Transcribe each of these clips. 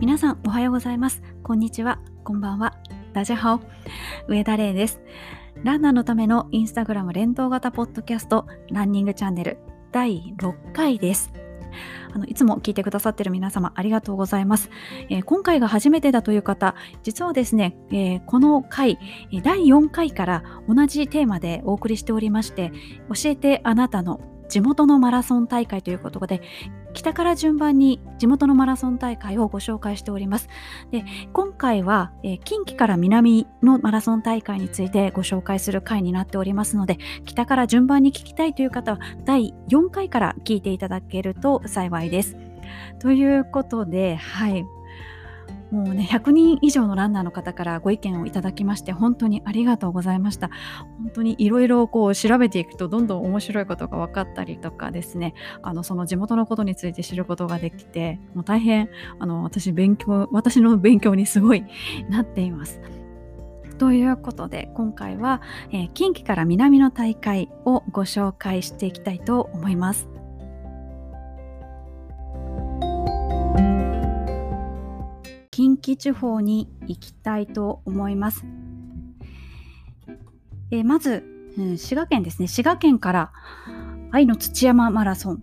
皆さんおはようございます。こんにちは。こんばんは。ダジャハオ。上田玲です。ランナーのためのインスタグラム連動型ポッドキャストランニングチャンネル第6回です。あのいつも聞いてくださっている皆様ありがとうございます、えー、今回が初めてだという方実はですね、えー、この回第4回から同じテーマでお送りしておりまして教えてあなたの地元のマラソン大会ということで北から順番に地元のマラソン大会をご紹介しております。で今回は、えー、近畿から南のマラソン大会についてご紹介する回になっておりますので北から順番に聞きたいという方は第4回から聞いていただけると幸いです。ということで、はい、もうね100人以上のランナーの方からご意見をいただきまして本当にありがとうございました。本当にいろいろこう調べていくとどんどん面白いことが分かったりとかですね。あのその地元のことについて知ることができてもう大変あの私勉強私の勉強にすごいなっています。ということで今回は、えー、近畿から南の大会をご紹介していきたいと思います。近畿地方に行きたいと思います。えー、まず、うん、滋賀県ですね。滋賀県から愛の土山マラソン、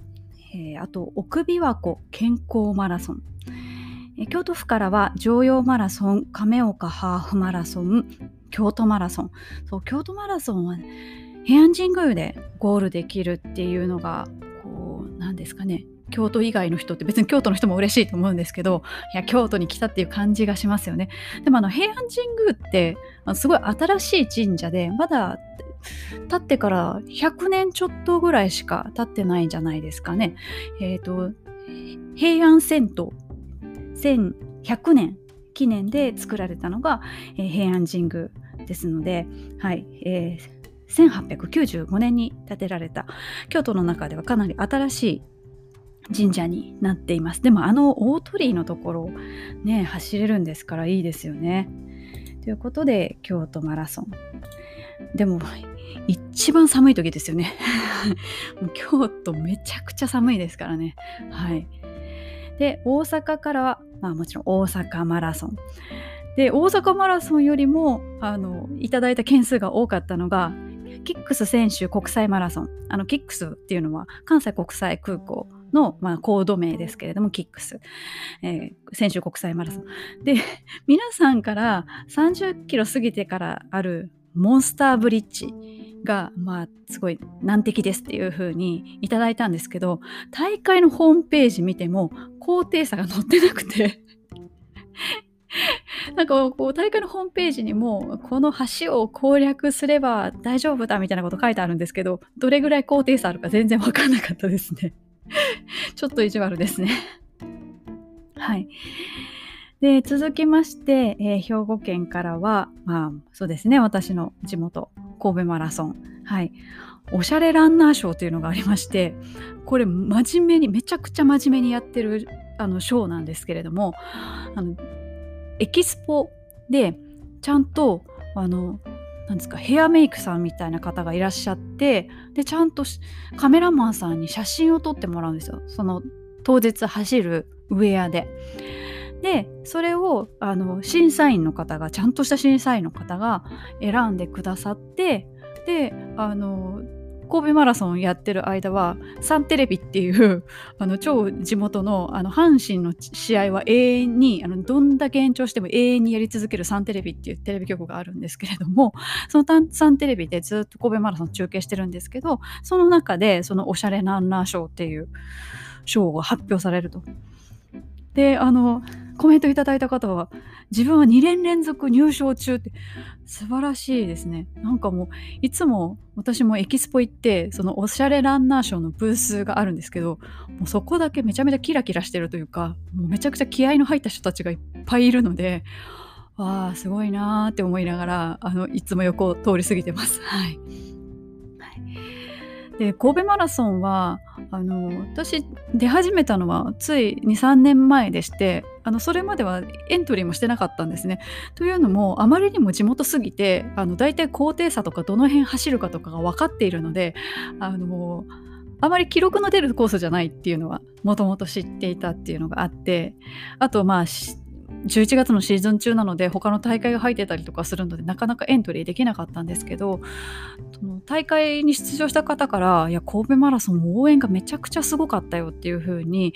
えー、あと奥琵琶湖健康マラソン、えー、京都府からは常陽マラソン、亀岡ハーフマラソン、京都マラソン。そう京都マラソンは、ね、平安神宮でゴールできるっていうのがこうなんですかね京都以外の人って別に京都の人も嬉しいと思うんですけどいや京都に来たっていう感じがしますよね。でもあの平安神宮ってすごい新しい神社でまだ経ってから100年ちょっとぐらいしか経ってないんじゃないですかね。えっ、ー、と平安遷都1100年記念で作られたのが、平安神宮ですので、はいえー、1895年に建てられた。京都の中ではかなり新しい神社になっています。でもあの大鳥居のところね走れるんですからいいですよね。ということで京都マラソン。でも一番寒い時ですよね。京都めちゃくちゃ寒いですからね。はい。で大阪からは、まあ、もちろん大阪マラソン。で大阪マラソンよりもあのいただいた件数が多かったのがキックス選手国際マラソン。あのキックスっていうのは関西国際空港の、まあ、コード名ですけれども、キックス、えー、先週国際マラソン。で、皆さんから30キロ過ぎてからあるモンスターブリッジが、まあ、すごい難敵ですっていう風にいただいたんですけど、大会のホームページ見ても、高低差が載ってなくて なんかこう大会のホームページにもこの橋を攻略すれば大丈夫だみたいなこと書いてあるんですけどどれぐらい高低差あるか全然分かんなかったですね。ちょっと意地悪ですね。はい。で、続きまして、えー、兵庫県からは、まあ、そうですね、私の地元、神戸マラソン。はい。おしゃれランナー賞というのがありまして、これ、真面目に、めちゃくちゃ真面目にやってる、あの、賞なんですけれども、あの、エキスポで、ちゃんと、あの、なんですかヘアメイクさんみたいな方がいらっしゃってでちゃんとカメラマンさんに写真を撮ってもらうんですよその当日走るウェアで。でそれをあの審査員の方がちゃんとした審査員の方が選んでくださってであの神戸マラソンやってる間はサンテレビっていう あの超地元のあの阪神の試合は永遠にあのどんだけ延長しても永遠にやり続けるサンテレビっていうテレビ局があるんですけれども そのサンテレビでずっと神戸マラソン中継してるんですけどその中でそのおしゃれランナー賞っていう賞が発表されると。であのコメントいただいた方は自分は2年連続入賞中って素晴らしいですねなんかもういつも私もエキスポ行ってそのおしゃれランナー賞のブースがあるんですけどもうそこだけめちゃめちゃキラキラしてるというかもうめちゃくちゃ気合の入った人たちがいっぱいいるのでわあすごいなーって思いながらあのいつも横を通り過ぎてます。はいで神戸マラソンはあの私出始めたのはつい23年前でしてあのそれまではエントリーもしてなかったんですね。というのもあまりにも地元すぎてあの大体高低差とかどの辺走るかとかが分かっているのであのあまり記録の出るコースじゃないっていうのはもともと知っていたっていうのがあってあとまあ11月のシーズン中なので他の大会が入ってたりとかするのでなかなかエントリーできなかったんですけど大会に出場した方から「いや神戸マラソン応援がめちゃくちゃすごかったよ」っていう風に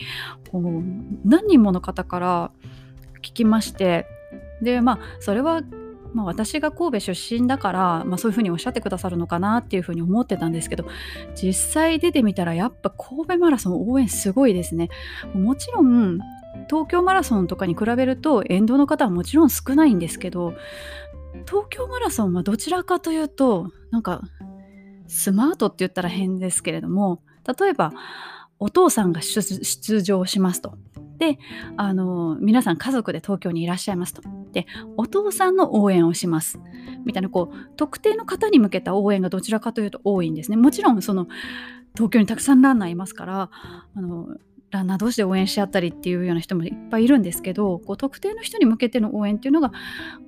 こう何人もの方から聞きましてでまあそれはまあ、私が神戸出身だから、まあ、そういうふうにおっしゃってくださるのかなっていうふうに思ってたんですけど実際出てみたらやっぱ神戸マラソン応援すごいですね。もちろん東京マラソンとかに比べると沿道の方はもちろん少ないんですけど東京マラソンはどちらかというとなんかスマートって言ったら変ですけれども例えばお父さんが出場しますと。であの皆さん家族で東京にいらっしゃいますと。でお父さんの応援をしますみたいなこう特定の方に向けた応援がどちらかというと多いんですね。もちろんその東京にたくさんランナーいますからあのランナー同士で応援し合ったりっていうような人もいっぱいいるんですけどこう特定の人に向けての応援っていうのが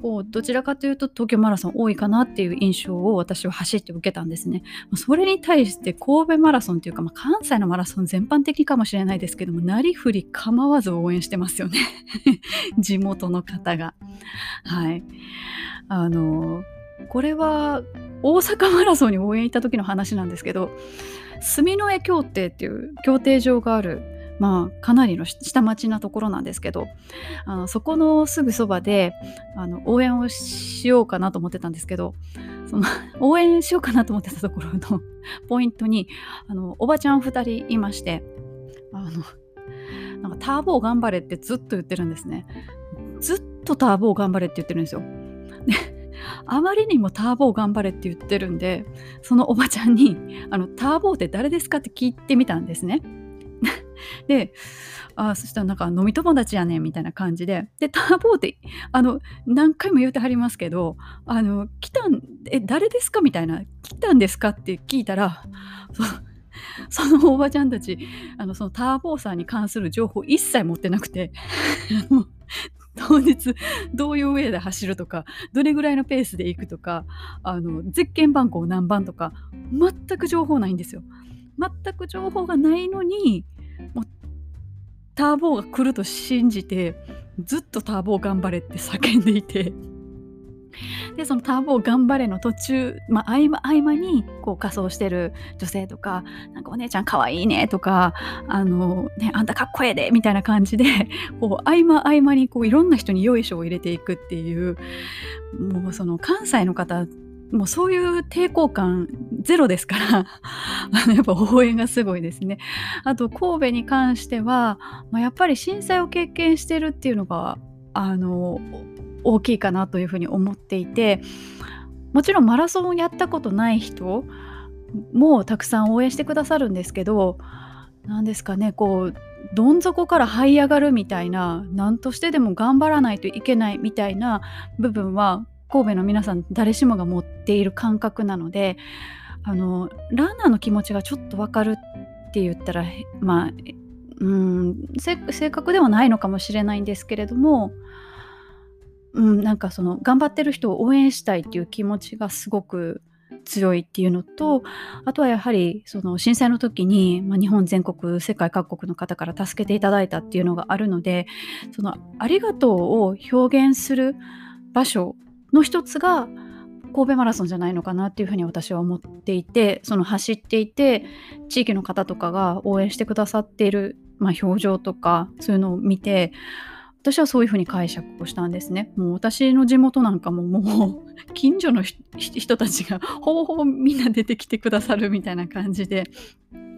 こうどちらかというと東京マラソン多いかなっていう印象を私は走って受けたんですね。それに対して神戸マラソンというか、まあ、関西のマラソン全般的かもしれないですけどもなりふり構わず応援してますよね 地元の方が。はいあのこれは大阪マラソンに応援行った時の話なんですけど住之江協定っていう協定場があるまあ、かなりの下町なところなんですけどあのそこのすぐそばであの応援をしようかなと思ってたんですけどその 応援しようかなと思ってたところの ポイントにあのおばちゃん2人いましてあのなんかターボー頑張れってずっと言ってるんですね。ずっとターボー頑張れって言ってるんですよ。であまりにもターボー頑張れって言ってるんでそのおばちゃんにあのターボって誰ですかって聞いてみたんですね。であそしたらなんか飲み友達やねんみたいな感じででターボーってあの何回も言うてはりますけどあの来たんえ誰ですかみたいな来たんですかって聞いたらそのおばちゃんたちあのそのターボーさんに関する情報一切持ってなくて 当日どういう上で走るとかどれぐらいのペースで行くとかあのゼッケン番号何番とか全く情報ないんですよ。全く情報がないのにもうターボーが来ると信じてずっとターボー頑張れって叫んでいて。でそのターボー頑張れの途中、まあ、合間合間にこう仮装してる女性とかなんかお姉ちゃんかわいいねとかあの、ね、あんたかっこええでみたいな感じで こう合間合間にこういろんな人によいしょを入れていくっていうもうその関西の方もうそういう抵抗感ゼロですからあの やっぱ応援がすごいですね。あと神戸に関しては、まあ、やっぱり震災を経験してるっていうのがあの大きいかなというふうに思っていてもちろんマラソンをやったことない人もたくさん応援してくださるんですけど何ですかねこうどん底から這い上がるみたいな何としてでも頑張らないといけないみたいな部分は神戸の皆さん誰しもが持っている感覚なのであのランナーの気持ちがちょっと分かるって言ったらまあうん正確ではないのかもしれないんですけれども、うん、なんかその頑張ってる人を応援したいっていう気持ちがすごく強いっていうのとあとはやはりその震災の時に、まあ、日本全国世界各国の方から助けていただいたっていうのがあるのでそのありがとうを表現する場所の一つが神戸マラソンじゃないのかなっていうふうに私は思っていてその走っていて地域の方とかが応援してくださっている、まあ、表情とかそういうのを見て私はそういうふうに解釈をしたんですね。もう私の地元なんかももう 近所の人たちが ほぼほぼみんな出てきてくださるみたいな感じで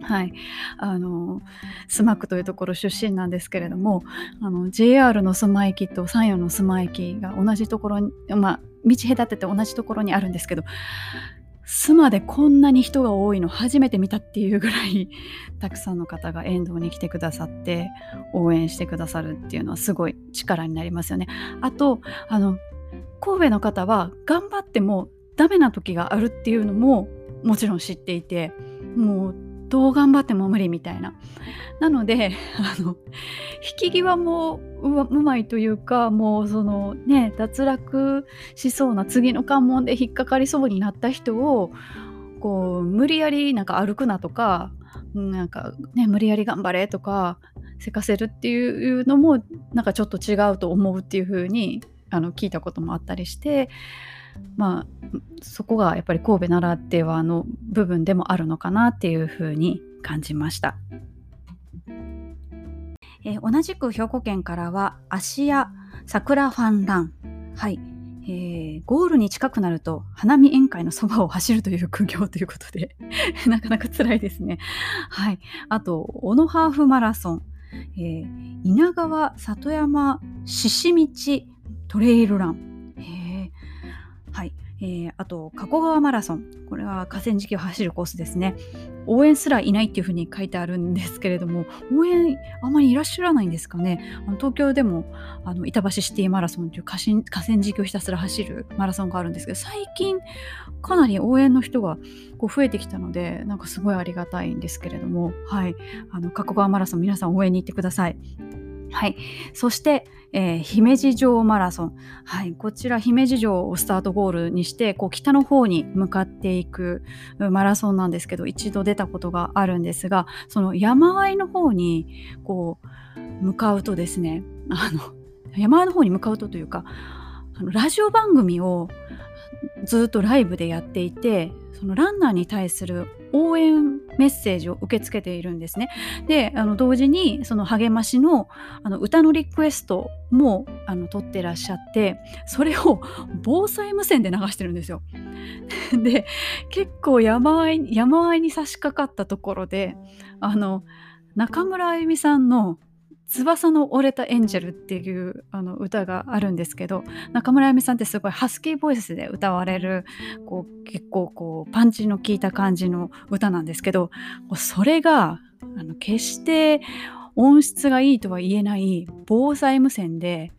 はい、あのスマックというところ出身なんですけれどもあの JR の須磨駅と山陽の須磨駅が同じところに、まあ、道隔てて同じところにあるんですけど須磨でこんなに人が多いの初めて見たっていうぐらい たくさんの方が沿道に来てくださって応援してくださるっていうのはすごい力になりますよね。あとあの神戸の方は頑張ってもダメな時があるっていうのももちろん知っていてもうどう頑張っても無理みたいな。なのであの引き際もうまいというかもうそのね脱落しそうな次の関門で引っかかりそうになった人をこう無理やりなんか歩くなとかなんかね無理やり頑張れとかせかせるっていうのもなんかちょっと違うと思うっていう風にあに聞いたこともあったりしてまあそこがやっぱり神戸ならではの部分でもあるのかなっていう風に感じました。えー、同じく兵庫県からは芦屋桜ファンランはいえー、ゴールに近くなると花見宴会のそばを走るという苦行ということで なかなか辛いですね。はい。あと、小野ハーフマラソン、えー、稲川里山獅子道トレイルラン。えー、あと、加古川マラソン。これは河川敷を走るコースですね。応援すらいないっていうふうに書いてあるんですけれども、応援あまりいらっしゃらないんですかね。あの東京でもあの板橋シティマラソンという河川敷をひたすら走るマラソンがあるんですけど、最近かなり応援の人がこう増えてきたので、なんかすごいありがたいんですけれども、はい。あの、加古川マラソン皆さん応援に行ってください。はい。そして、えー、姫路城マラソン。はい。こちら、姫路城をスタートゴールにして、こう、北の方に向かっていくマラソンなんですけど、一度出たことがあるんですが、その山あいの方に、こう、向かうとですね、あの、山あいの方に向かうとというか、あのラジオ番組をずっとライブでやっていてそのランナーに対する応援メッセージを受け付けているんですね。であの同時にその励ましのあの歌のリクエストもあの取ってらっしゃってそれを防災無線で流してるんですよ。で結構山あい山あいに差し掛かったところであの中村あゆみさんの翼の折れたエンジェルっていうあの歌があるんですけど中村あゆみさんってすごいハスキーボイスで歌われるこう結構こうパンチの効いた感じの歌なんですけどそれがあの決して音質がいいとは言えない防災無線で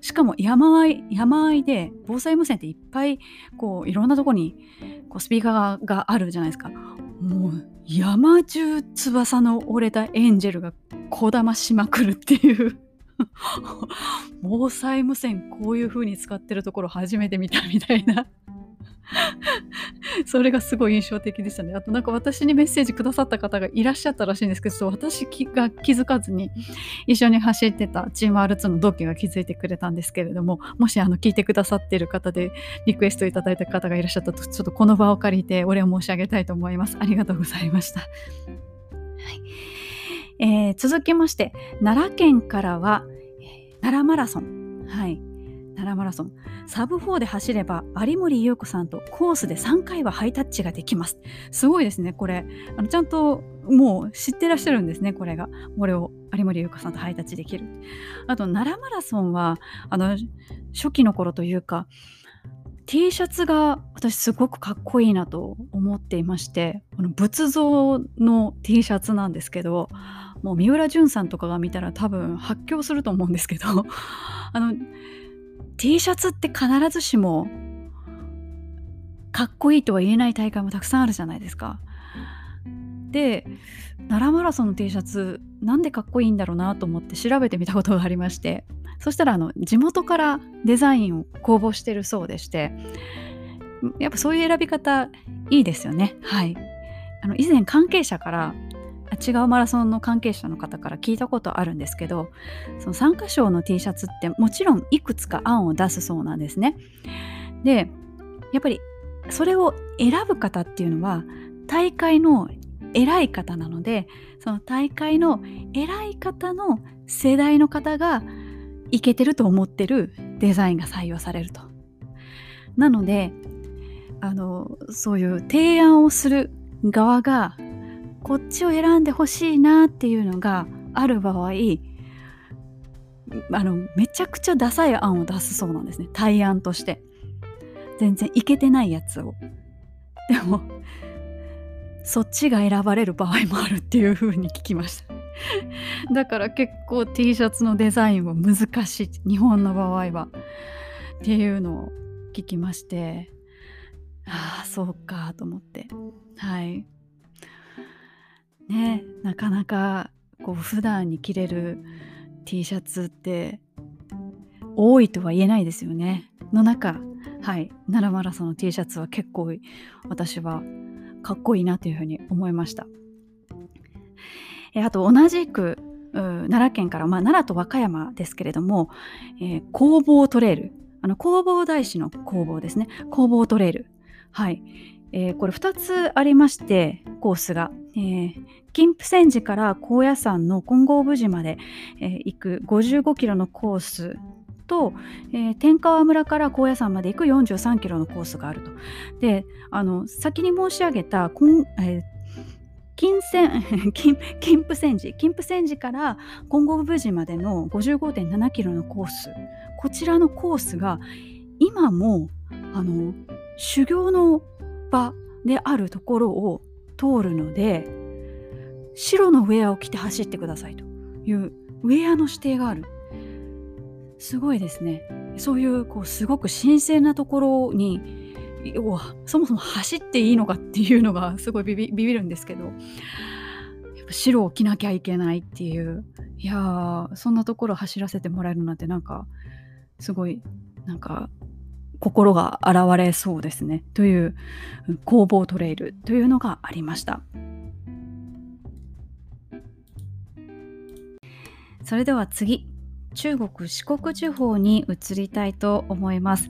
しかも山あい山あいで防災無線っていっぱいこういろんなとこにこうスピーカーがあるじゃないですか。もう山中翼の折れたエンジェルがこだましまくるっていう。防災無線こういう風に使ってるところ初めて見たみたいな。それがすごい印象的でしたね。あとなんか私にメッセージくださった方がいらっしゃったらしいんですけど、私が気づかずに一緒に走ってたチーム R2 の同期が気づいてくれたんですけれども、もしあの聞いてくださっている方でリクエストいただいた方がいらっしゃったと、ちょっとこの場を借りてお礼を申し上げたいと思います。ありがとうございました。はいえー、続きまして、奈良県からは、奈良マラソン。はい。奈良マラソン。サブ4で走れば有森裕子さんとコースで3回はハイタッチができます。すごいですね、これ。あのちゃんともう知ってらっしゃるんですね、これが。これを有森裕子さんとハイタッチできる。あと、奈良マラソンは、あの、初期の頃というか、T シャツが私すごくかっこいいなと思っていまして、この仏像の T シャツなんですけど、もう三浦淳さんとかが見たら多分発狂すると思うんですけど、あの、T シャツって必ずしもかっこいいとは言えない大会もたくさんあるじゃないですか。で奈良マラソンの T シャツなんでかっこいいんだろうなと思って調べてみたことがありましてそしたらあの地元からデザインを公募してるそうでしてやっぱそういう選び方いいですよね。はい、あの以前関係者から違うマラソンの関係者の方から聞いたことあるんですけどその参加賞の T シャツってもちろんいくつか案を出すそうなんですね。でやっぱりそれを選ぶ方っていうのは大会の偉い方なのでその大会の偉い方の世代の方がいけてると思ってるデザインが採用されると。なのであのそういう提案をする側がこっちを選んでほしいなっていうのがある場合あのめちゃくちゃダサい案を出すそうなんですね。対案として。全然いけてないやつを。でもそっちが選ばれる場合もあるっていう風に聞きました。だから結構 T シャツのデザインは難しい。日本の場合は。っていうのを聞きまして。ああそうかと思って。はい。ねなかなかこう普段に着れる T シャツって多いとは言えないですよね。の中、はい、奈良マラソンの T シャツは結構私はかっこいいなというふうに思いました。えあと同じく奈奈良県から、まあ、奈良と和歌山ですけれども、えー、工房トレイル。あの弘法大師の工房ですね。工房トレイル。はい、えー、これ2つありましてコースが、えー、金峰山寺から高野山の金剛武寺まで、えー、行く55キロのコースと、えー、天川村から高野山まで行く43キロのコースがあると。であの先に申し上げた、えー、金線 金金峰山寺金峰山寺から金剛武寺までの55.7キロのコースこちらのコースが今もあの修行の場であるところを通るので白のウェアを着て走ってくださいというウェアの指定がある。すごいですね。そういうこうすごく神聖なところにそもそも走っていいのかっていうのがすごいビビビビるんですけどやっぱ白を着なきゃいけないっていう。いやーそんなところ走らせてもらえるなんてなんかすごいなんか心が洗われそうですね。という工房トレイルというのがありました。それでは次中国四国地方に移りたいと思います。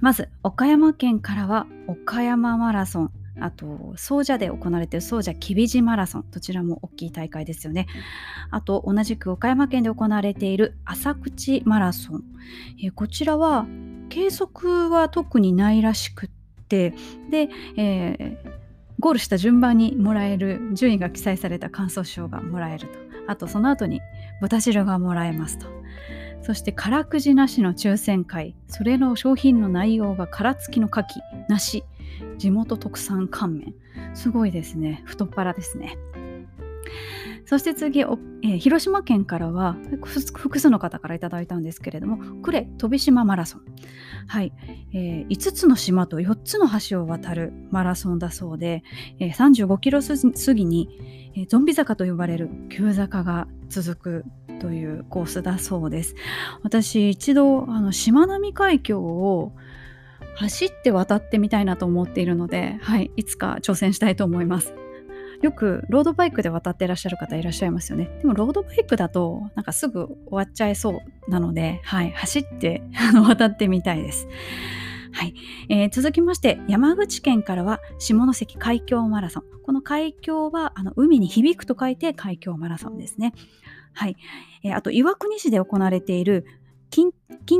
まず岡山県からは岡山マラソンあと総社で行われている総社きびじマラソンどちらも大きい大会ですよね。あと同じく岡山県で行われている浅口マラソン、え、こちらは計測は特にないらしくってで、えー、ゴールした順番にもらえる順位が記載された感想賞がもらえると。あとその後に豚汁がもらえますと。そして辛くじなしの抽選会。それの商品の内容が殻付きの牡蠣梨地元特産乾麺。すごいですね。太っ腹ですね。そして次、えー、広島県からは複数の方からいただいたんですけれども呉飛島マラソン、はい。えー、5つの島と4つの橋を渡るマラソンだそうで、えー、35キロ過ぎに、えー、ゾンビ坂と呼ばれる急坂が続くというコースだそうです。私一度あのしまなみ海峡を走って渡ってみたいなと思っているので、はい、いつか挑戦したいと思います。よくロードバイクで渡っていらっしゃる方いらっしゃいますよね。でもロードバイクだとなんかすぐ終わっちゃいそうなので、はい、走って あの渡ってみたいです。はい、えー、続きまして山口県からは下関海峡マラソンこの海峡はあの海に響くと書いて海峡マラソンですねはい、えー、あと岩国市で行われている近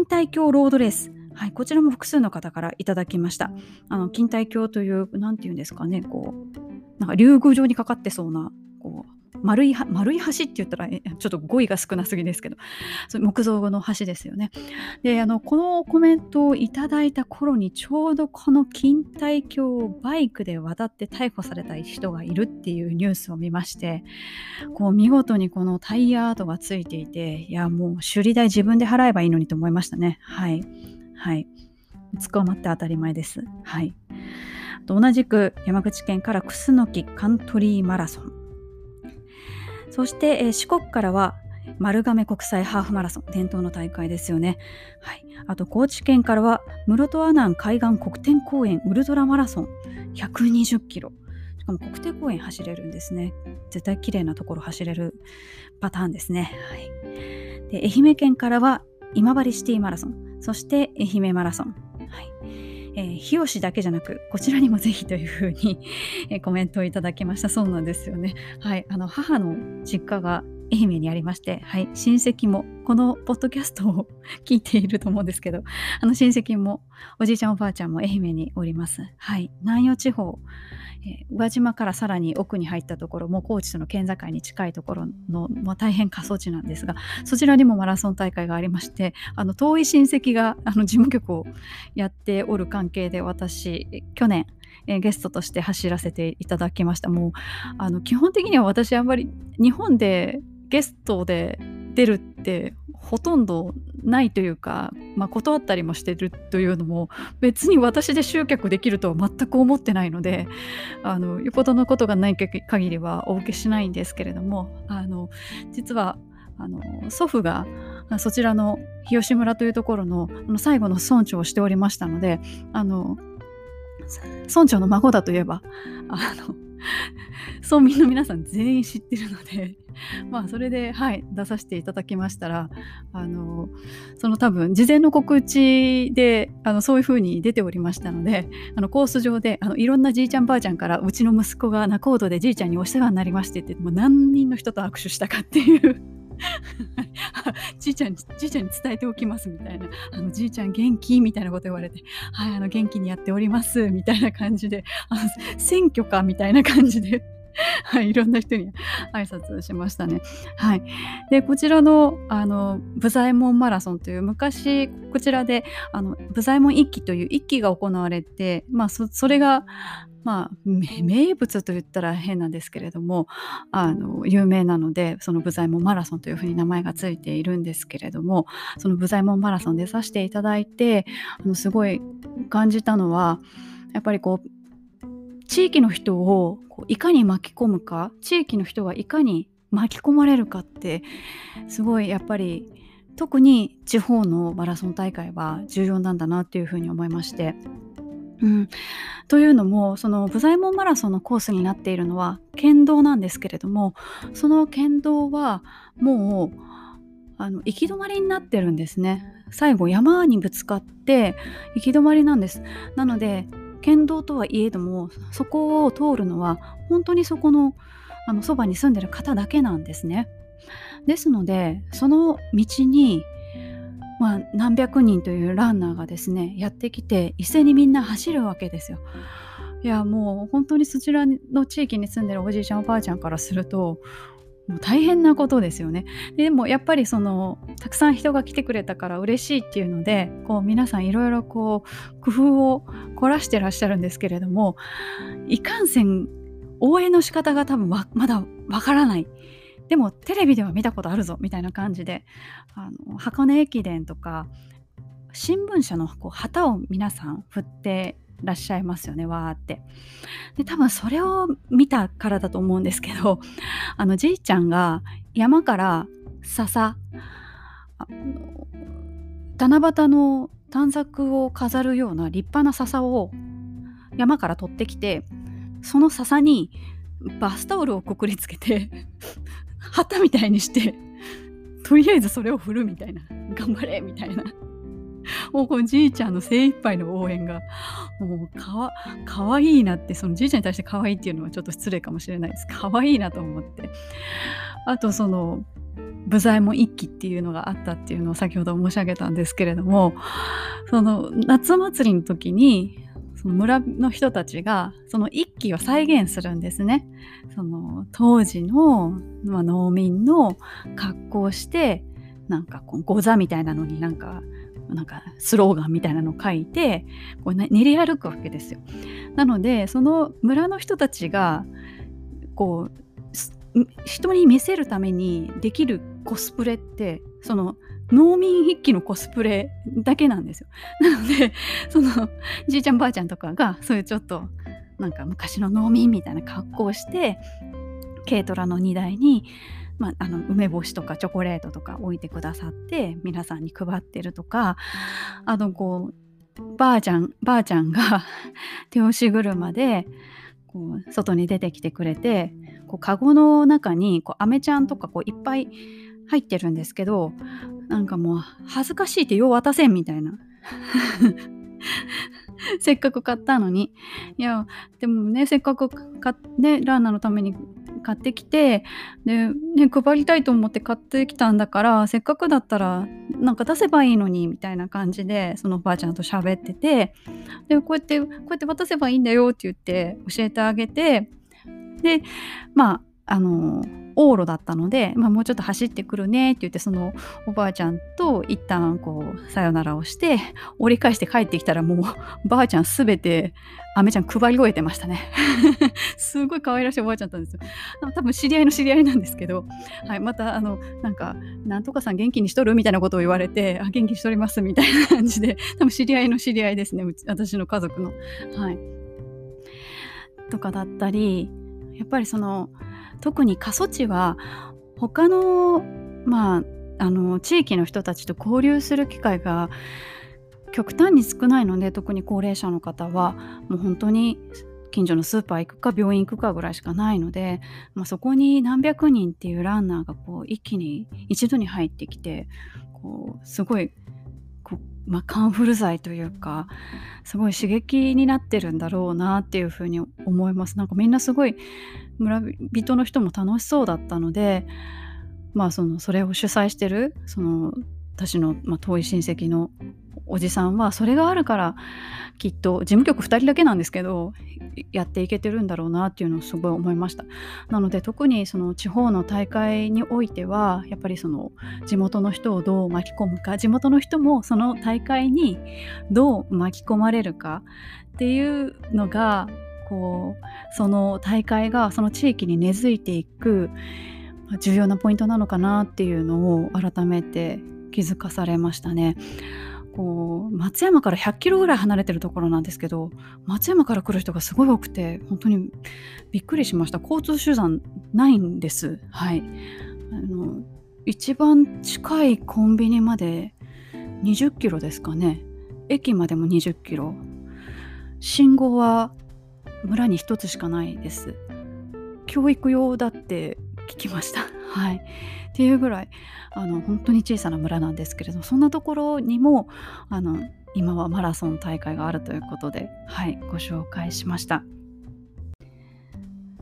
代峡ロードレースはい、こちらも複数の方からいただきました。あの錦帯橋という、なんていうんですかね、こう、なんか竜宮城にかかってそうなこう丸い丸い橋って言ったらちょっと語彙が少なすぎですけど木造の橋ですよね。であのこのコメントをいただいた頃にちょうどこの錦帯橋をバイクで渡って逮捕された人がいるっていうニュースを見ましてこう見事にこのタイヤ跡がついていていやもう修理代自分で払えばいいのにと思いましたね。はいはい捕まって当たり前です。はい。同じく山口県から楠木カントリーマラソン。そして、えー、四国からは丸亀国際ハーフマラソン伝統の大会ですよね、はい、あと高知県からは室戸阿南海岸国天公園ウルトラマラソン120キロ。しかも国定公園走れるんですね。絶対綺麗なところ走れるパターンですね、はい、で愛媛県からは今治シティマラソン。そして愛媛マラソン、はい。えー、日吉だけじゃなくこちらにもぜひというふうに、え、コメントをいただきました。そうなんですよね。はい。あの母の実家が愛媛にありまして、はい、親戚もこのポッドキャストを聞いていると思うんですけどあの親戚もおじいちゃんおばあちゃんも愛媛におります。はい南予地方えー、宇和島からさらに奥に入ったところも高知との県境に近いところの、まあ、大変過疎地なんですがそちらにもマラソン大会がありましてあの遠い親戚があの事務局をやっておる関係で私去年えゲストとして走らせていただきました。もうあの基本的には私あんまり日本でゲストで出るってほとんどないというか、まあ、断ったりもしてるというのも別に私で集客できるとは全く思ってないのであのよほどのことがない限りはお受けしないんですけれどもあの実はあの祖父がそちらの日吉村というところのの最後の村長をしておりましたのであの村長の孫だといえばあの 村民の皆さん全員知ってるのでまあそれではい出させていただきましたらあのその多分事前の告知であのそういうふうに出ておりましたのであのコース上であのいろんなじいちゃんばあちゃんからうちの息子が仲人でじいちゃんにお世話になりましてってもう何人の人と握手したかっていう じいちゃんじいちゃんに伝えておきますみたいな。あのじいちゃん元気みたいなこと言われてはいあの元気にやっておりますみたいな感じであ選挙かみたいな感じではい、いろんな人に挨拶しましたね。はい、でこちらのあの武左衛門マラソンという昔こちらであの武左衛門一揆という一揆が行われて、まあ、それが、まあ、名物と言ったら変なんですけれどもあの有名なのでその武左衛門マラソンというふうに名前がついているんですけれどもその武左衛門マラソン出させていただいてあのすごい感じたのはやっぱりこう地域の人をこういかに巻き込むか地域の人がいかに巻き込まれるかってすごいやっぱり特に地方のマラソン大会は重要なんだなっていうふうに思いまして。うん、というのもそのブザイモンマラソンのコースになっているのは県道なんですけれどもその県道はもうあの行き止まりになってるんですね。最後山にぶつかって行き止まりなんです。なので県道とはいえどもそこを通るのは本当にそこのあのそばに住んでる方だけなんですね。ですのでその道に、まあ、何百人というランナーがですねやってきて一斉にみんな走るわけですよ。いやもう本当にそちらの地域に住んでるおじいちゃんおばあちゃんからするともう大変なことですよね。でもやっぱりそのたくさん人が来てくれたから嬉しいっていうのでこう皆さんいろいろこう工夫を凝らしてらっしゃるんですけれどもいかんせん応援の仕方が多分まだわからない。でもテレビでは見たことあるぞみたいな感じであの箱根駅伝とか新聞社のこう旗を皆さん振ってらっしゃいますよねわーって。で多分それを見たからだと思うんですけど あのじいちゃんが山から笹七夕の短冊を飾るような立派な笹を山から取ってきてその笹にバスタオルをくくりつけて 旗みたいにしてとりあえずそれを振るみたいな頑張れみたいなもうこのじいちゃんの精一杯の応援がもうかわかわいいなってそのじいちゃんに対して可愛いいっていうのはちょっと失礼かもしれないです可愛いなと思ってあとその部材も一揆っていうのがあったっていうのを先ほど申し上げたんですけれどもその夏祭りの時にその村の人たちがその一揆を再現するんですね。その当時の、まあ、農民の格好をしてなんかこうゴザみたいなのになんかなんかスローガンみたいなのを書いてこう練り歩くわけですよ。なのでその村の人たちがこう人に見せるためにできるコスプレってその農民筆記のコスプレだけなんですよ。なのでそのじいちゃんばあちゃんとかがそういうちょっとなんか昔の農民みたいな格好をして軽トラの荷台にまあ、あの梅干しとかチョコレートとか置いてくださって皆さんに配ってるとかあのこうばあちゃんばあちゃんが 手押し車でこう外に出てきてくれてこうカゴの中にこうアメちゃんとかこういっぱい入ってるんですけどなんかもう恥ずかしいってよう渡せんみたいな。せっかく買ったのに。いやでもねせっかく買ってランナーのために買ってきてで、ね、配りたいと思って買ってきたんだからせっかくだったらなんか出せばいいのにみたいな感じでそのおばあちゃんと喋っててでこうやってこうやって渡せばいいんだよって言って教えてあげてでまああの往路だったので、まあ、もうちょっと走ってくるねって言ってそのおばあちゃんと一旦こうさよならをして折り返して帰ってきたらもうばあちゃんすべてアメちゃん配り終えてましたね すごい可愛らしいおばあちゃんだったんですよ多分知り合いの知り合いなんですけど、はい、またあのなんか「なんとかさん元気にしとる?」みたいなことを言われて「あ元気にしとります」みたいな感じで多分知り合いの知り合いですね私の家族の。はいとかだったりやっぱりその特に過疎地は他のまああの地域の人たちと交流する機会が極端に少ないので特に高齢者の方はもう本当に近所のスーパー行くか病院行くかぐらいしかないので、まあ、そこに何百人っていうランナーがこう一気に一度に入ってきてこうすごい、まあ、カンフル剤というかすごい刺激になってるんだろうなっていうふうに思います。なんかみんなすごい村人の人も楽しそうだったのでまあそのそれを主催してるその私の、まあ、遠い親戚のおじさんはそれがあるからきっと事務局2人だけなんですけどやっていけてるんだろうなっていうのをすごい思いましたなので特にその地方の大会においてはやっぱりその地元の人をどう巻き込むか地元の人もその大会にどう巻き込まれるかっていうのがこうその大会がその地域に根付いていく重要なポイントなのかなっていうのを改めて気づかされましたね。こう松山から100キロぐらい離れてるところなんですけど松山から来る人がすごい多くて本当にびっくりしました。交通手段ないんです。はい。あの一番近いコンビニまで20キロですかね。駅までも20キロ。信号は村に1つしかないです。教育用だって聞きました。はい。っていうぐらいあの本当に小さな村なんですけれどそんなところにもあの今はマラソン大会があるということで、はい、ご紹介しました。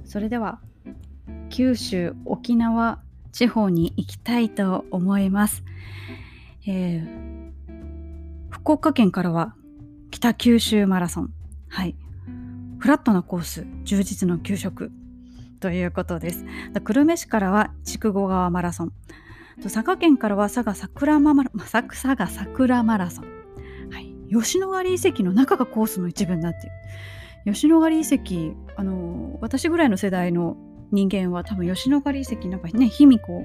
それでは九州沖縄地方に行きたいと思います、えー、福岡県からは北九州マラソン。はい。フラットなコース充実の給食。ということです。久留米市からは筑後川マラソン。佐賀県からは佐賀桜マラ佐賀桜マラソン、はい、吉野ヶ里遺跡の中がコースの一部になっている。吉野ヶ里遺跡あの私ぐらいの世代の人間は多分吉野ヶ里遺跡なんかね卑弥呼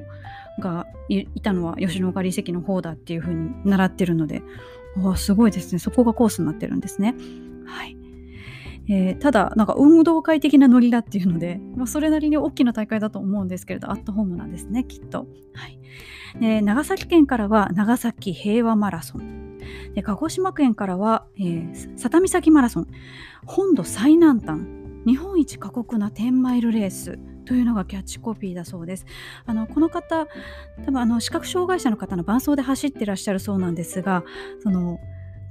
がいたのは吉野ヶ里遺跡の方だっていう風に習ってるのでわすごいですね。そこがコースになってるんですね。はい。えー、ただなんか運動会的なノリだっていうので、まあ、それなりに大きな大会だと思うんですけれどアットホームなんですねきっと、はい、で長崎県からは長崎平和マラソン。で鹿児島県からは、えー、佐多岬マラソン。本土最南端。日本一過酷な10マイルレース。というのがキャッチコピーだそうです。あのこの方、多分あの視覚障害者の方の伴走で走ってらっしゃるそうなんですが、その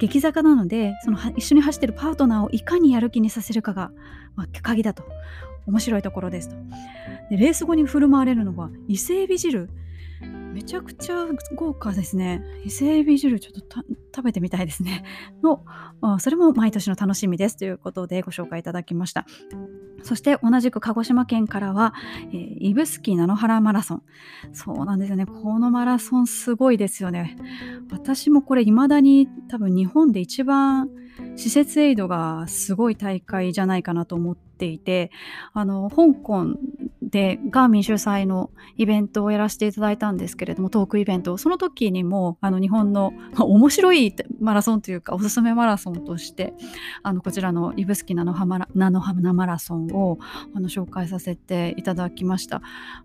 激坂なのでその一緒に走ってるパートナーをいかにやる気にさせるかが、まあ、鍵だと面白いところですとでレース後に振る舞われるのは伊勢エビ汁めちゃくちゃ豪華ですね。伊勢エビ汁ちょっと食べてみたいですね。の、それも毎年の楽しみですということでご紹介いただきました。そして同じく鹿児島県からは、えー、指宿菜の原マラソン。そうなんですよね。このマラソンすごいですよね。私もこれ未だに多分日本で一番施設エイドがすごい大会じゃないかなと思っていて、あの、香港でガーミン主催のイベントをやらせていただいたんですけれどもトークイベントその時にもあの日本の、面白いマラソンというかおすすめマラソンとしてあのこちらの指宿菜の花マラソンをあの紹介させていただきました、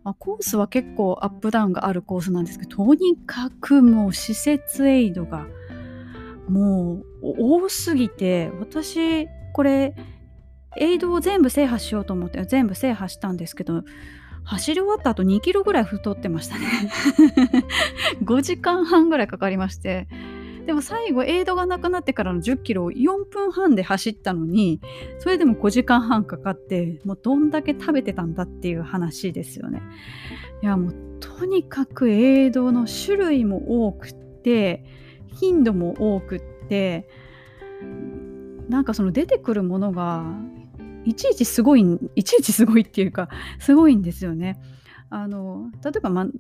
まあ、コースは結構アップダウンがあるコースなんですけどとにかくもう施設エイドがもう多すぎて私これエイドを全部制覇しようと思って全部制覇したんですけど走り終わった後2キロぐらい太ってましたね。5時間半ぐらいかかりまして。でも最後エイドがなくなってからの10キロを4分半で走ったのにそれでも5時間半かかってもうどんだけ食べてたんだっていう話ですよね。いやもうとにかくエイドの種類も多くて頻度も多くってなんかその出てくるものがいちいちすごいいちいちすごいっていうかすごいんですよね。あの例えば、まね、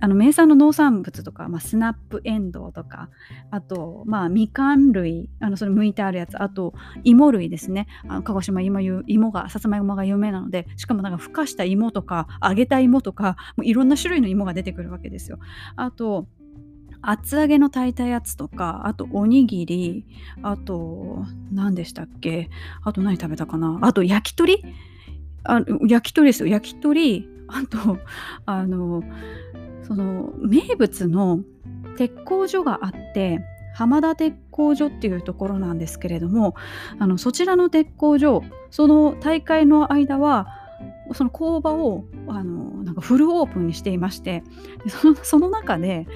あの名産の農産物とか、まあ、スナップエンドウとかあと、まあ、みかん類あのそれ剥いてあるやつあと芋類ですねあの鹿児島今言う芋がさつまいもが有名なのでしかもなんかふかした芋とか揚げた芋とかもういろんな種類の芋が出てくるわけですよ。あと厚揚げの炊いたやつとかあとおにぎりあと何でしたっけ？あと何食べたかな？あと焼き鳥？あ焼き鳥ですよ。焼き鳥あとあのその名物の鉄工所があって浜田鉄工所っていうところなんですけれどもあのそちらの鉄工所その大会の間はその工場をあのなんかフルオープンにしていましてそのその中で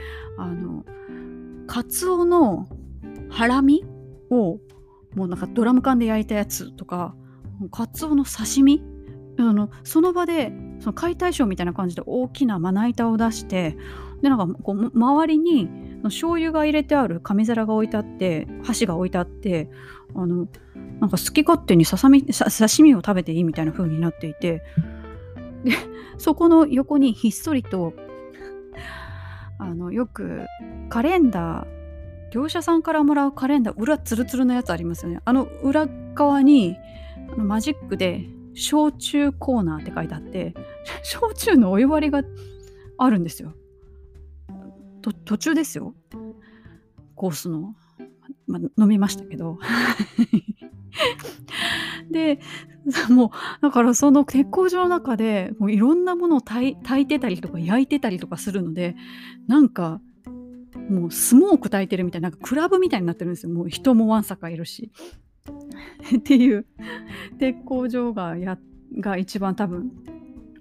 あのカツオのハラミをもうなんかドラム缶で焼いたやつとかカツオの刺身？あのその場でその解体ショーみたいな感じで大きなまな板を出してでなんかこう周りに醤油が入れてある紙皿が置いてあって箸が置いてあってあのなんか好き勝手にささみ刺身を食べていいみたいな風になっていてでそこの横にひっそりとあのよくカレンダー業者さんからもらうカレンダー裏ツルツルのやつありますよね。あの裏側にあのマジックで焼酎コーナーって書いてあって 焼酎のお湯割りがあるんですよ。途中ですよ。コースの、ま飲みましたけど。で もうだからその鉄工所の中でもういろんなものを炊いてたりとか焼いてたりとかするのでなんかもうスモーク焚いてるみたいななんかクラブみたいになってるんですよ。もう人もわんさかいるし。っていう鉄工所がやが一番多分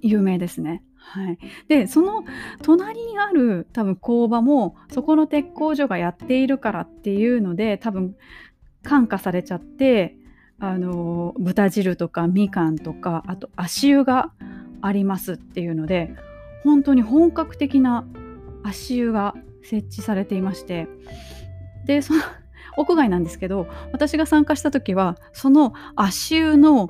有名ですね。はい、でその隣にある多分工場もそこの鉄工所がやっているからっていうので多分感化されちゃってあの豚汁とかみかんとかあと足湯がありますっていうので本当に本格的な足湯が設置されていましてでその 屋外なんですけど私が参加した時はその足湯の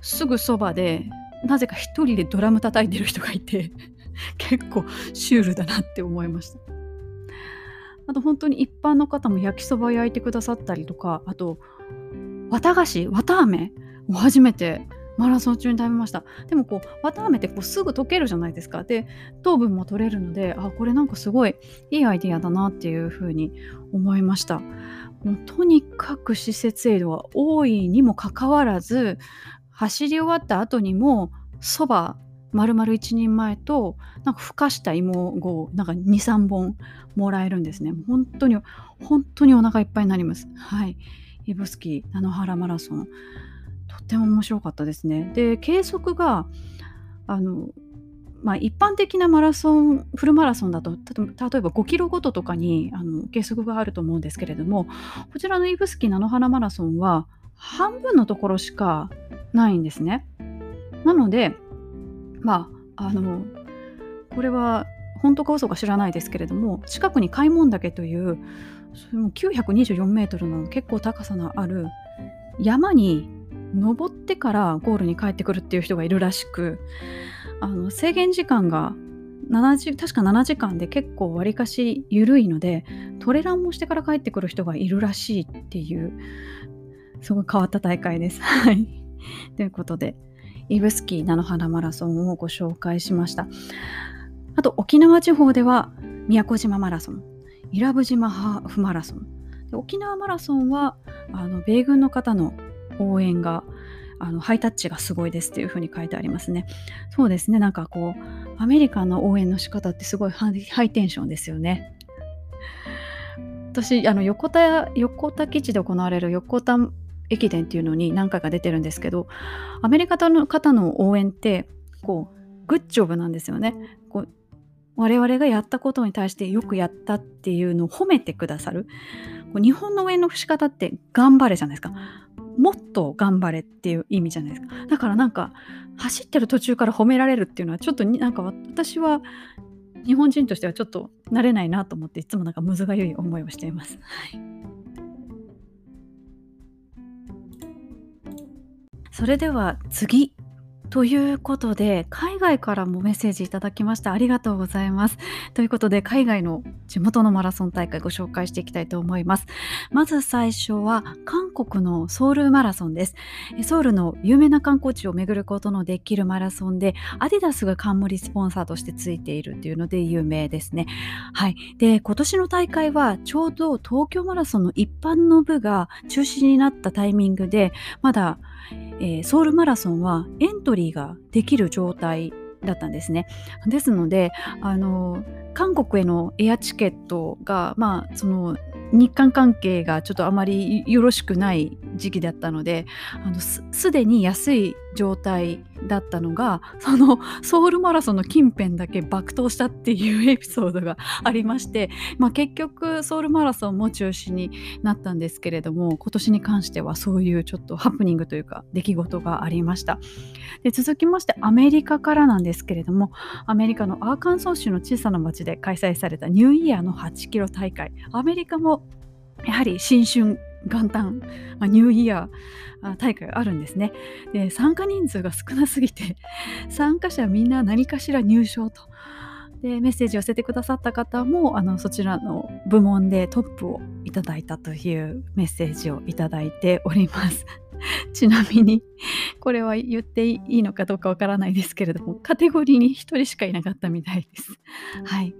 すぐそばでなぜか一人でドラム叩いてる人がいて 結構シュールだなって思いました。あと本当に一般の方も焼きそば焼いてくださったりとかあと綿菓子綿あめを初めてマラソン中に食べました。でもこう綿あめってこうすぐ溶けるじゃないですか。で糖分も取れるのであこれなんかすごいいいアイディアだなっていうふうに思いました。もうとにかく施設エイドは多いにもかかわらず走り終わった後にもそば丸々一人前となんかふかした芋をなんか23本もらえるんですね。本当に本当にお腹いっぱいになります。はい。指宿菜の原マラソンとっても面白かったですねで計測があのまあ、一般的なマラソンフルマラソンだと例えば5キロごととかにあの計測があると思うんですけれどもこちらの指宿菜の花マラソンは半分のところしかないんですね。なのでまああのこれは本当か嘘か知らないですけれども近くに開門岳というそれも924メートルの結構高さのある山に登ってからゴールに帰ってくるっていう人がいるらしくあの制限時間が7時確か7時間で結構わりかし緩いのでトレランもしてから帰ってくる人がいるらしいっていうすごい変わった大会です。はい。ということで、イブスキー菜の花マラソンをご紹介しました。あと、沖縄地方では宮古島マラソン、伊良部島ハーフマラソン。で沖縄マラソンはあの米軍の方の応援があのハイタッチがすごいですっていうふうに書いてありますね。そうですね、なんかこう、アメリカの応援の仕方ってすごいハイテンションですよね。私、あの横田横田基地で行われる横田駅伝っていうのに何回か出てるんですけど、アメリカの方の応援って、こう、グッジョブなんですよね。こう我々がやったことに対してよくやったっていうのを褒めてくださる。日本の応援の仕方って頑張れじゃないですか。もっと頑張れっていう意味じゃないですか。だからなんか走ってる途中から褒められるっていうのはちょっとなんか私は日本人としてはちょっと慣れないなと思っていつもなんかむずがゆい思いをしています。はい、それでは次ということで、海外からもメッセージいただきました。ありがとうございます。ということで、海外の地元のマラソン大会ご紹介していきたいと思います。まず最初は、韓国のソウルマラソンです。ソウルの有名な観光地を巡ることのできるマラソンで、アディダスが冠スポンサーとしてついているというので有名ですね。はい。で、今年の大会はちょうど東京マラソンの一般の部が中止になったタイミングで、まだえー、ソウルマラソンはエントリーリーができる状態だったんですね。ですのであの韓国へのエアチケットが、まあ、その日韓関係がちょっとあまりよろしくない時期だったのであのすでに安い状態だったのがそのソウルマラソンの近辺だけ爆投したっていうエピソードがありまして、まあ、結局ソウルマラソンも中止になったんですけれども今年に関してはそういうちょっとハプニングというか出来事がありました。で続きましてアメリカからなんですけれどもアメリカのアーカンソー州の小さな町で開催されたニューイヤーの8キロ大会。アメリカもやはり新春元旦、まあ、ニューイヤー大会があるんですねで参加人数が少なすぎて 参加者みんな何かしら入賞とでメッセージを寄せてくださった方もあのそちらの部門でトップをいただいたというメッセージをいただいております。ちなみにこれは言っていいのかどうかわからないですけれどもカテゴリーに1人しかいなかったみたいです。はい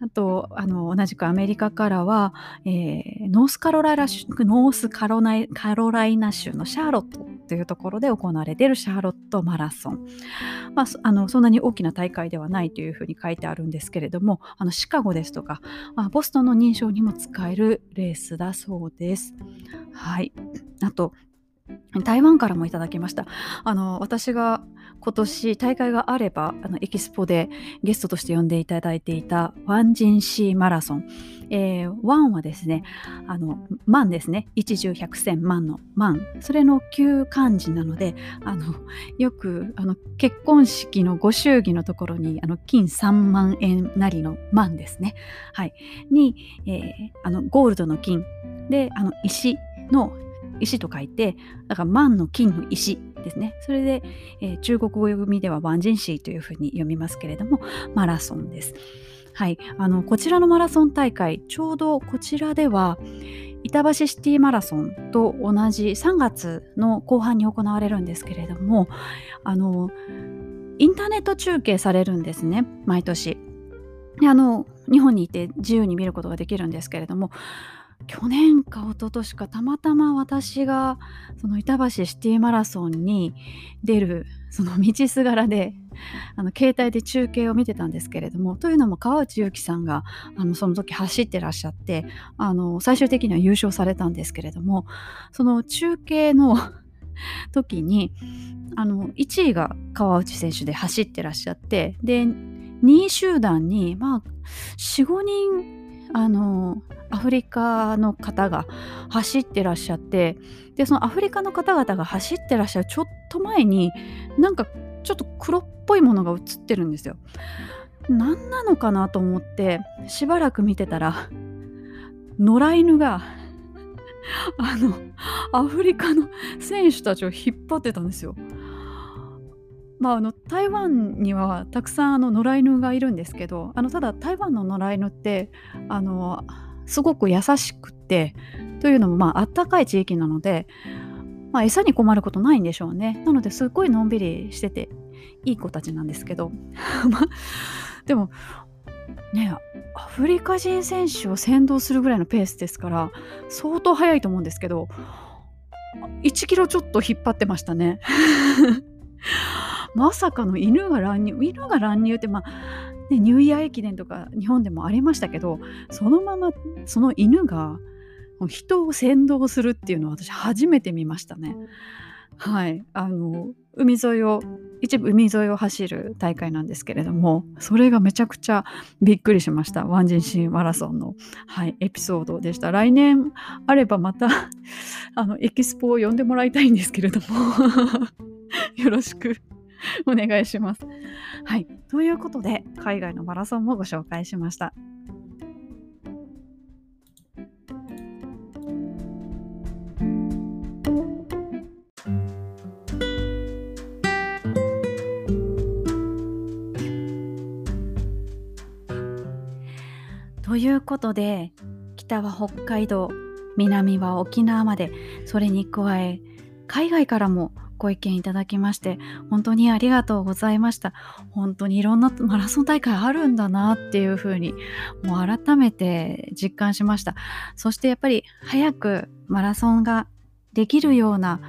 あとあの同じくアメリカからは、えー、ノースカロライナ州ノースカロナカロライナ州のシャーロットというところで行われているシャーロットマラソン、まあ、あのそんなに大きな大会ではないというふうに書いてあるんですけれどもあのシカゴですとか、まあ、ボストンの認証にも使えるレースだそうです。はい、あと台湾からもいただきました。あの私が今年大会があればあのエキスポでゲストとして呼んでいただいていたワンジンシーマラソン。えー、ワンはですね、あの万ですね。一十百千万の万。それの旧漢字なので、あのよくあの結婚式のご祝儀のところにあの金3万円なりの万ですね。はい。に、えー、あのゴールドの金であの石の石と書いて、だから万の金の石ですね。それで、えー、中国語読みでは万人シーというふうに読みますけれども、マラソンです。はい、あのこちらのマラソン大会、ちょうどこちらでは、板橋シティマラソンと同じ3月の後半に行われるんですけれども、あのインターネット中継されるんですね、毎年。あの日本にいて自由に見ることができるんですけれども去年か一昨年かたまたま私がその板橋シティマラソンに出るその道すがらで あの携帯で中継を見てたんですけれどもというのも川内優輝さんがあのその時走ってらっしゃってあの最終的には優勝されたんですけれどもその中継の 時にあの1位が川内選手で走ってらっしゃってで2位集団にまあ45人あのアフリカの方が走ってらっしゃってでそのアフリカの方々が走ってらっしゃるちょっと前になんかちょっと黒っぽいものが映ってるんですよ。何なのかなと思ってしばらく見てたら野良犬があのアフリカの選手たちを引っ張ってたんですよ。まあ、あの台湾にはたくさんあの野良犬がいるんですけどあのただ台湾の野良犬ってあのすごく優しくてというのもまああったかい地域なので、まあ、餌に困ることないんでしょうね。なのですっごいのんびりしてていい子たちなんですけど。でもねアフリカ人選手を先導するぐらいのペースですから相当速いと思うんですけど1キロちょっと引っ張ってましたね。まさかの犬が乱入犬が乱入ってまあね、ニューイヤー駅伝とか日本でもありましたけどそのままその犬が人を先導するっていうのは私初めて見ましたね。はい。あの海沿いを一部海沿いを走る大会なんですけれどもそれがめちゃくちゃびっくりしました。ワンジンシンマラソンの、はい、エピソードでした。来年あればまた あのエキスポを呼んでもらいたいんですけれども。よろしく。お願いします。はい。ということで、海外のマラソンもご紹介しました。ということで北は北海道南は沖縄までそれに加え海外からもご意見いただきまして本当にありがとうございました。本当にいろんなマラソン大会あるんだなっていうふうにもう改めて実感しました。そしてやっぱり早くマラソンができるような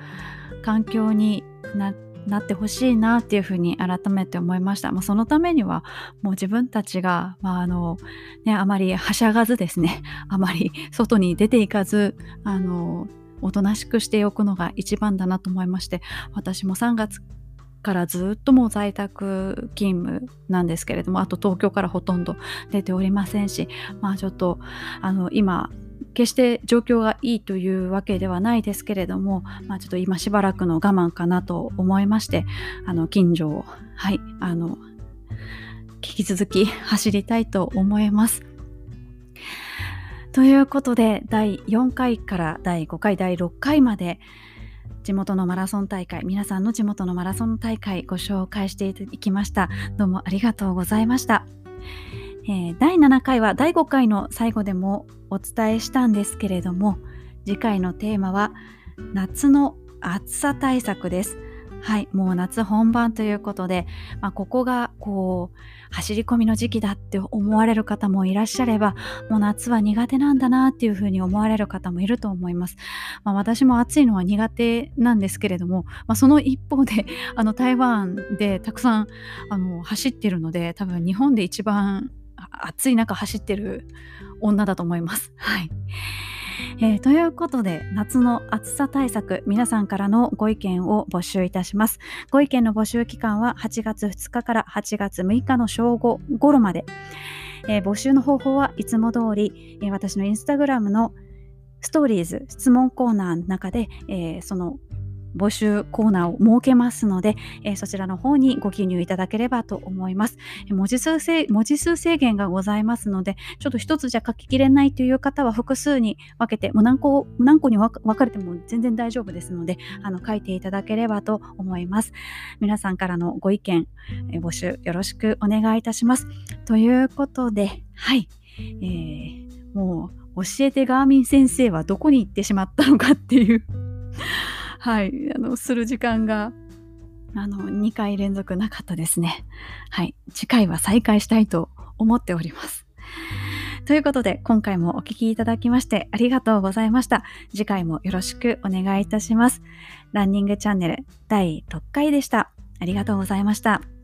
環境にななってほしいなっていうふうに改めて思いました。まあ、そのためにはもう自分たちが、まああのね、あまりはしゃがずですね。あまり外に出ていかずあのおとなしくしておくのが一番だなと思いまして私も3月からずっともう在宅勤務なんですけれどもあと東京からほとんど出ておりませんしまあちょっとあの今決して状況がいいというわけではないですけれども、まあ、ちょっと今しばらくの我慢かなと思いましてあの近所をはいあの引き続き走りたいと思います。ということで第4回から第5回第6回まで地元のマラソン大会皆さんの地元のマラソン大会ご紹介していきました。どうもありがとうございました、えー、第7回は第5回の最後でもお伝えしたんですけれども次回のテーマは夏の暑さ対策です。はい、もう夏本番ということで、まあ、ここがこう走り込みの時期だって思われる方もいらっしゃればもう夏は苦手なんだなっていうふうに思われる方もいると思います。まあ、私も暑いのは苦手なんですけれども、まあ、その一方で あの台湾でたくさんあの走ってるので多分日本で一番暑い中走ってる女だと思います。はいえー、ということで夏の暑さ対策皆さんからのご意見を募集いたします。ご意見の募集期間は8月2日から8月6日の正午頃まで、えー、募集の方法はいつも通り、えー、私のインスタグラムのストーリーズ質問コーナーの中で、えー、その募集コーナーを設けますので、えー、そちらの方にご記入いただければと思います。文字数制文字数制限がございますので、ちょっと一つじゃ書ききれないという方は複数に分けて、もう何個何個に分かれても全然大丈夫ですので、あの書いていただければと思います。皆さんからのご意見、えー、募集よろしくお願いいたします。ということで、はい、えー、もう教えてガーミン先生はどこに行ってしまったのかっていうはい、あのする時間があの2回連続なかったですね。はい、次回は再開したいと思っております。ということで、今回もお聴きいただきましてありがとうございました。次回もよろしくお願いいたします。ランニングチャンネル第6回でした。ありがとうございました。